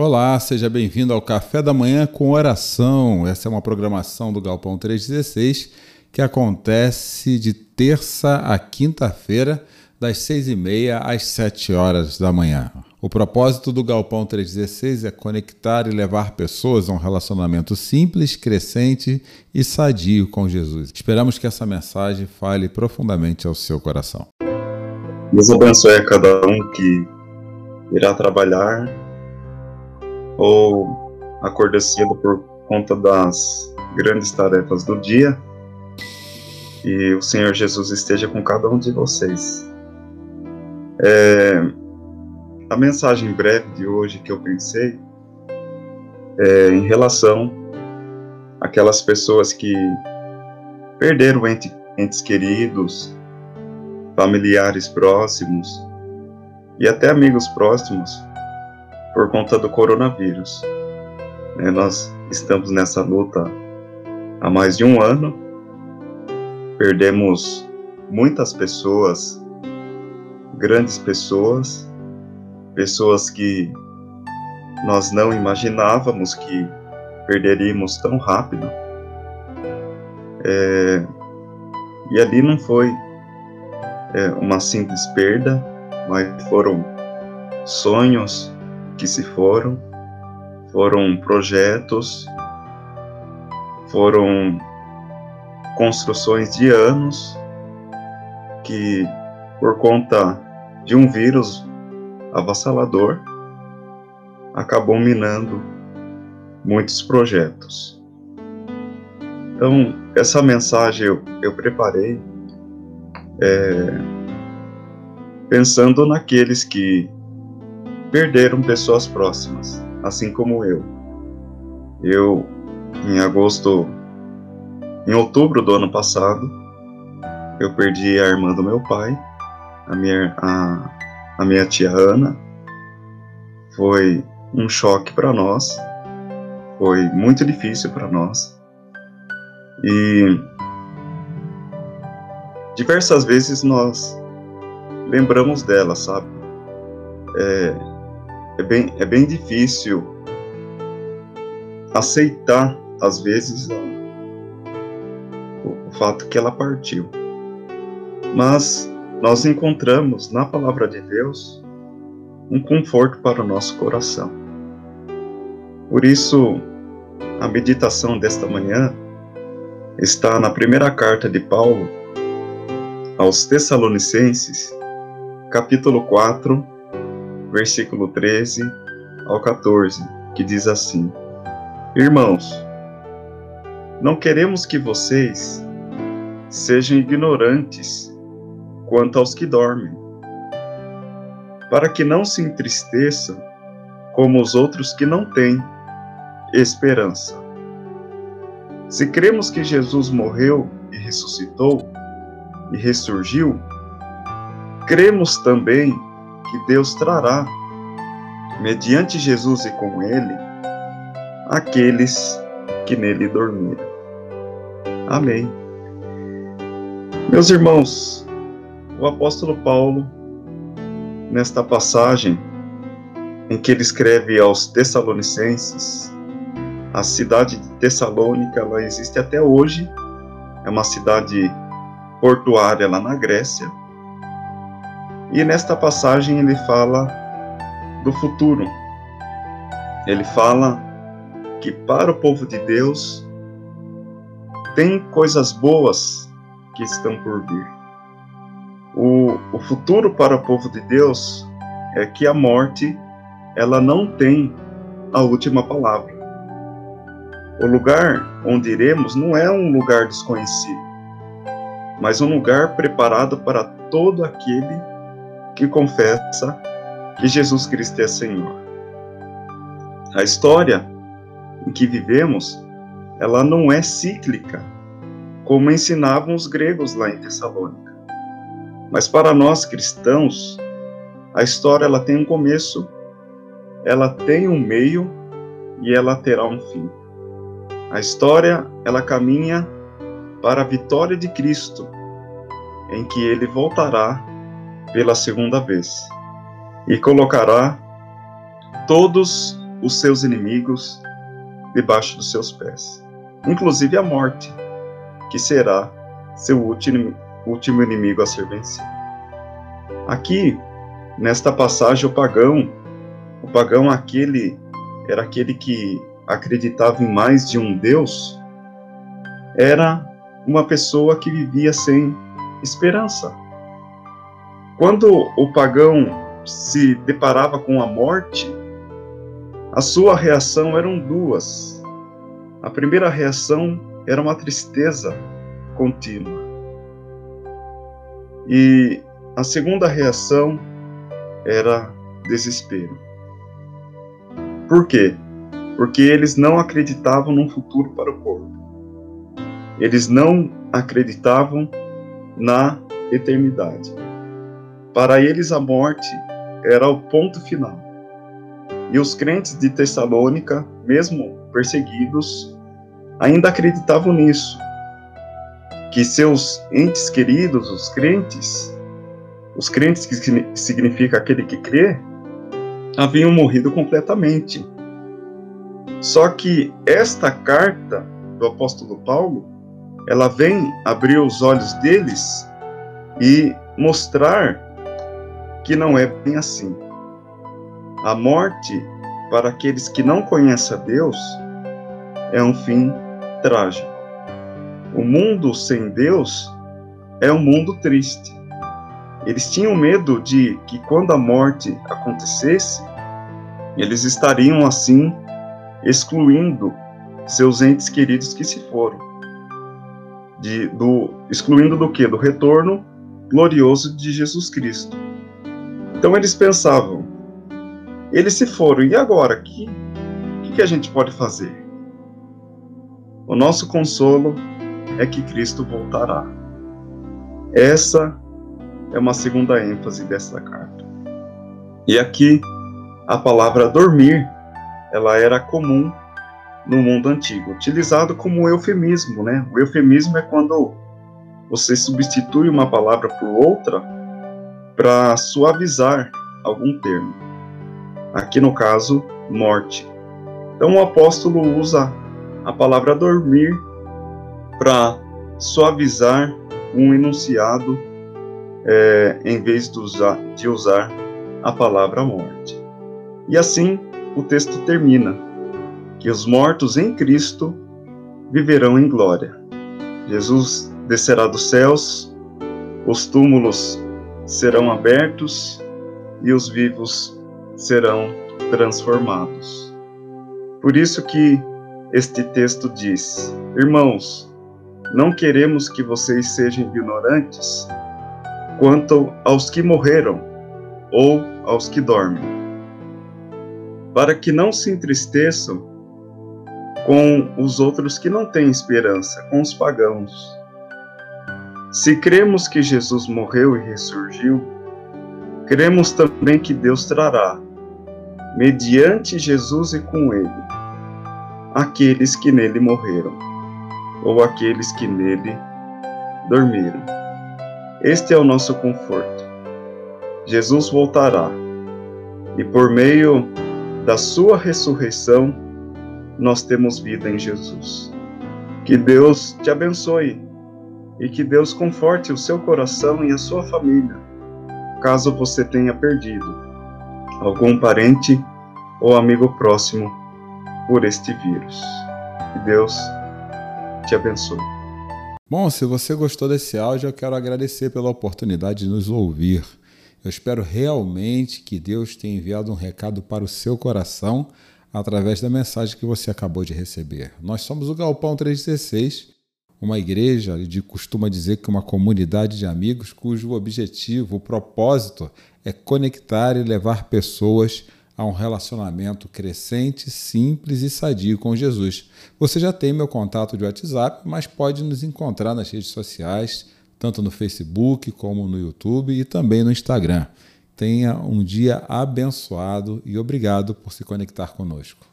Olá, seja bem-vindo ao Café da Manhã com Oração. Essa é uma programação do Galpão 316 que acontece de terça a quinta-feira, das seis e meia às sete horas da manhã. O propósito do Galpão 316 é conectar e levar pessoas a um relacionamento simples, crescente e sadio com Jesus. Esperamos que essa mensagem fale profundamente ao seu coração. Deus abençoe a cada um que irá trabalhar ou acorda cedo por conta das grandes tarefas do dia. E o Senhor Jesus esteja com cada um de vocês. É, a mensagem breve de hoje que eu pensei é em relação àquelas pessoas que perderam ente, entes queridos, familiares próximos e até amigos próximos por conta do coronavírus. É, nós estamos nessa luta há mais de um ano, perdemos muitas pessoas, grandes pessoas, pessoas que nós não imaginávamos que perderíamos tão rápido. É, e ali não foi é, uma simples perda, mas foram sonhos, que se foram, foram projetos, foram construções de anos que, por conta de um vírus avassalador, acabou minando muitos projetos. Então, essa mensagem eu, eu preparei é, pensando naqueles que perderam pessoas próximas, assim como eu. Eu, em agosto, em outubro do ano passado, eu perdi a irmã do meu pai, a minha, a, a minha tia Ana. Foi um choque para nós, foi muito difícil para nós. E diversas vezes nós lembramos dela, sabe? É, é bem, é bem difícil aceitar, às vezes, o, o fato que ela partiu. Mas nós encontramos na palavra de Deus um conforto para o nosso coração. Por isso, a meditação desta manhã está na primeira carta de Paulo aos Tessalonicenses, capítulo 4, versículo 13 ao 14, que diz assim: Irmãos, não queremos que vocês sejam ignorantes quanto aos que dormem, para que não se entristeçam como os outros que não têm esperança. Se cremos que Jesus morreu e ressuscitou e ressurgiu, cremos também que Deus trará, mediante Jesus e com ele, aqueles que nele dormiram. Amém. Meus irmãos, o apóstolo Paulo, nesta passagem em que ele escreve aos Tessalonicenses, a cidade de Tessalônica, ela existe até hoje, é uma cidade portuária lá na Grécia, e nesta passagem ele fala do futuro. Ele fala que para o povo de Deus tem coisas boas que estão por vir. O, o futuro para o povo de Deus é que a morte ela não tem a última palavra. O lugar onde iremos não é um lugar desconhecido, mas um lugar preparado para todo aquele que confessa que Jesus Cristo é Senhor. A história em que vivemos, ela não é cíclica, como ensinavam os gregos lá em Tessalônica. Mas para nós cristãos, a história ela tem um começo, ela tem um meio e ela terá um fim. A história ela caminha para a vitória de Cristo, em que ele voltará pela segunda vez e colocará todos os seus inimigos debaixo dos seus pés, inclusive a morte, que será seu último, inimigo a ser vencido. Aqui, nesta passagem, o pagão, o pagão aquele era aquele que acreditava em mais de um Deus, era uma pessoa que vivia sem esperança. Quando o pagão se deparava com a morte, a sua reação eram duas. A primeira reação era uma tristeza contínua. E a segunda reação era desespero. Por quê? Porque eles não acreditavam num futuro para o corpo. Eles não acreditavam na eternidade. Para eles, a morte era o ponto final. E os crentes de Tessalônica, mesmo perseguidos, ainda acreditavam nisso, que seus entes queridos, os crentes, os crentes que significa aquele que crê, haviam morrido completamente. Só que esta carta do apóstolo Paulo, ela vem abrir os olhos deles e mostrar que não é bem assim. A morte, para aqueles que não conhecem a Deus, é um fim trágico. O mundo sem Deus é um mundo triste. Eles tinham medo de que quando a morte acontecesse, eles estariam assim excluindo seus entes queridos que se foram. De, do, excluindo do que? Do retorno glorioso de Jesus Cristo. Então eles pensavam, eles se foram, e agora? O que, que a gente pode fazer? O nosso consolo é que Cristo voltará. Essa é uma segunda ênfase dessa carta. E aqui a palavra dormir, ela era comum no mundo antigo, utilizado como eufemismo, né? O eufemismo é quando você substitui uma palavra por outra para suavizar algum termo aqui no caso, morte. Então o apóstolo usa a palavra dormir para suavizar um enunciado é, em vez de usar, de usar a palavra morte. E assim o texto termina: que os mortos em Cristo viverão em glória. Jesus descerá dos céus, os túmulos serão abertos e os vivos serão transformados. Por isso que este texto diz: Irmãos, não queremos que vocês sejam ignorantes quanto aos que morreram ou aos que dormem, para que não se entristeçam com os outros que não têm esperança, com os pagãos. Se cremos que Jesus morreu e ressurgiu, cremos também que Deus trará mediante Jesus e com ele, aqueles que nele morreram, ou aqueles que nele dormiram. Este é o nosso conforto. Jesus voltará, e por meio da sua ressurreição, nós temos vida em Jesus. Que Deus te abençoe e que Deus conforte o seu coração e a sua família, caso você tenha perdido algum parente ou amigo próximo por este vírus. Que Deus te abençoe. Bom, se você gostou desse áudio, eu quero agradecer pela oportunidade de nos ouvir. Eu espero realmente que Deus tenha enviado um recado para o seu coração através da mensagem que você acabou de receber. Nós somos o Galpão 316, uma igreja de costuma dizer que uma comunidade de amigos cujo objetivo, o propósito é conectar e levar pessoas a um relacionamento crescente, simples e sadio com Jesus. Você já tem meu contato de WhatsApp, mas pode nos encontrar nas redes sociais, tanto no Facebook como no YouTube e também no Instagram. Tenha um dia abençoado e obrigado por se conectar conosco.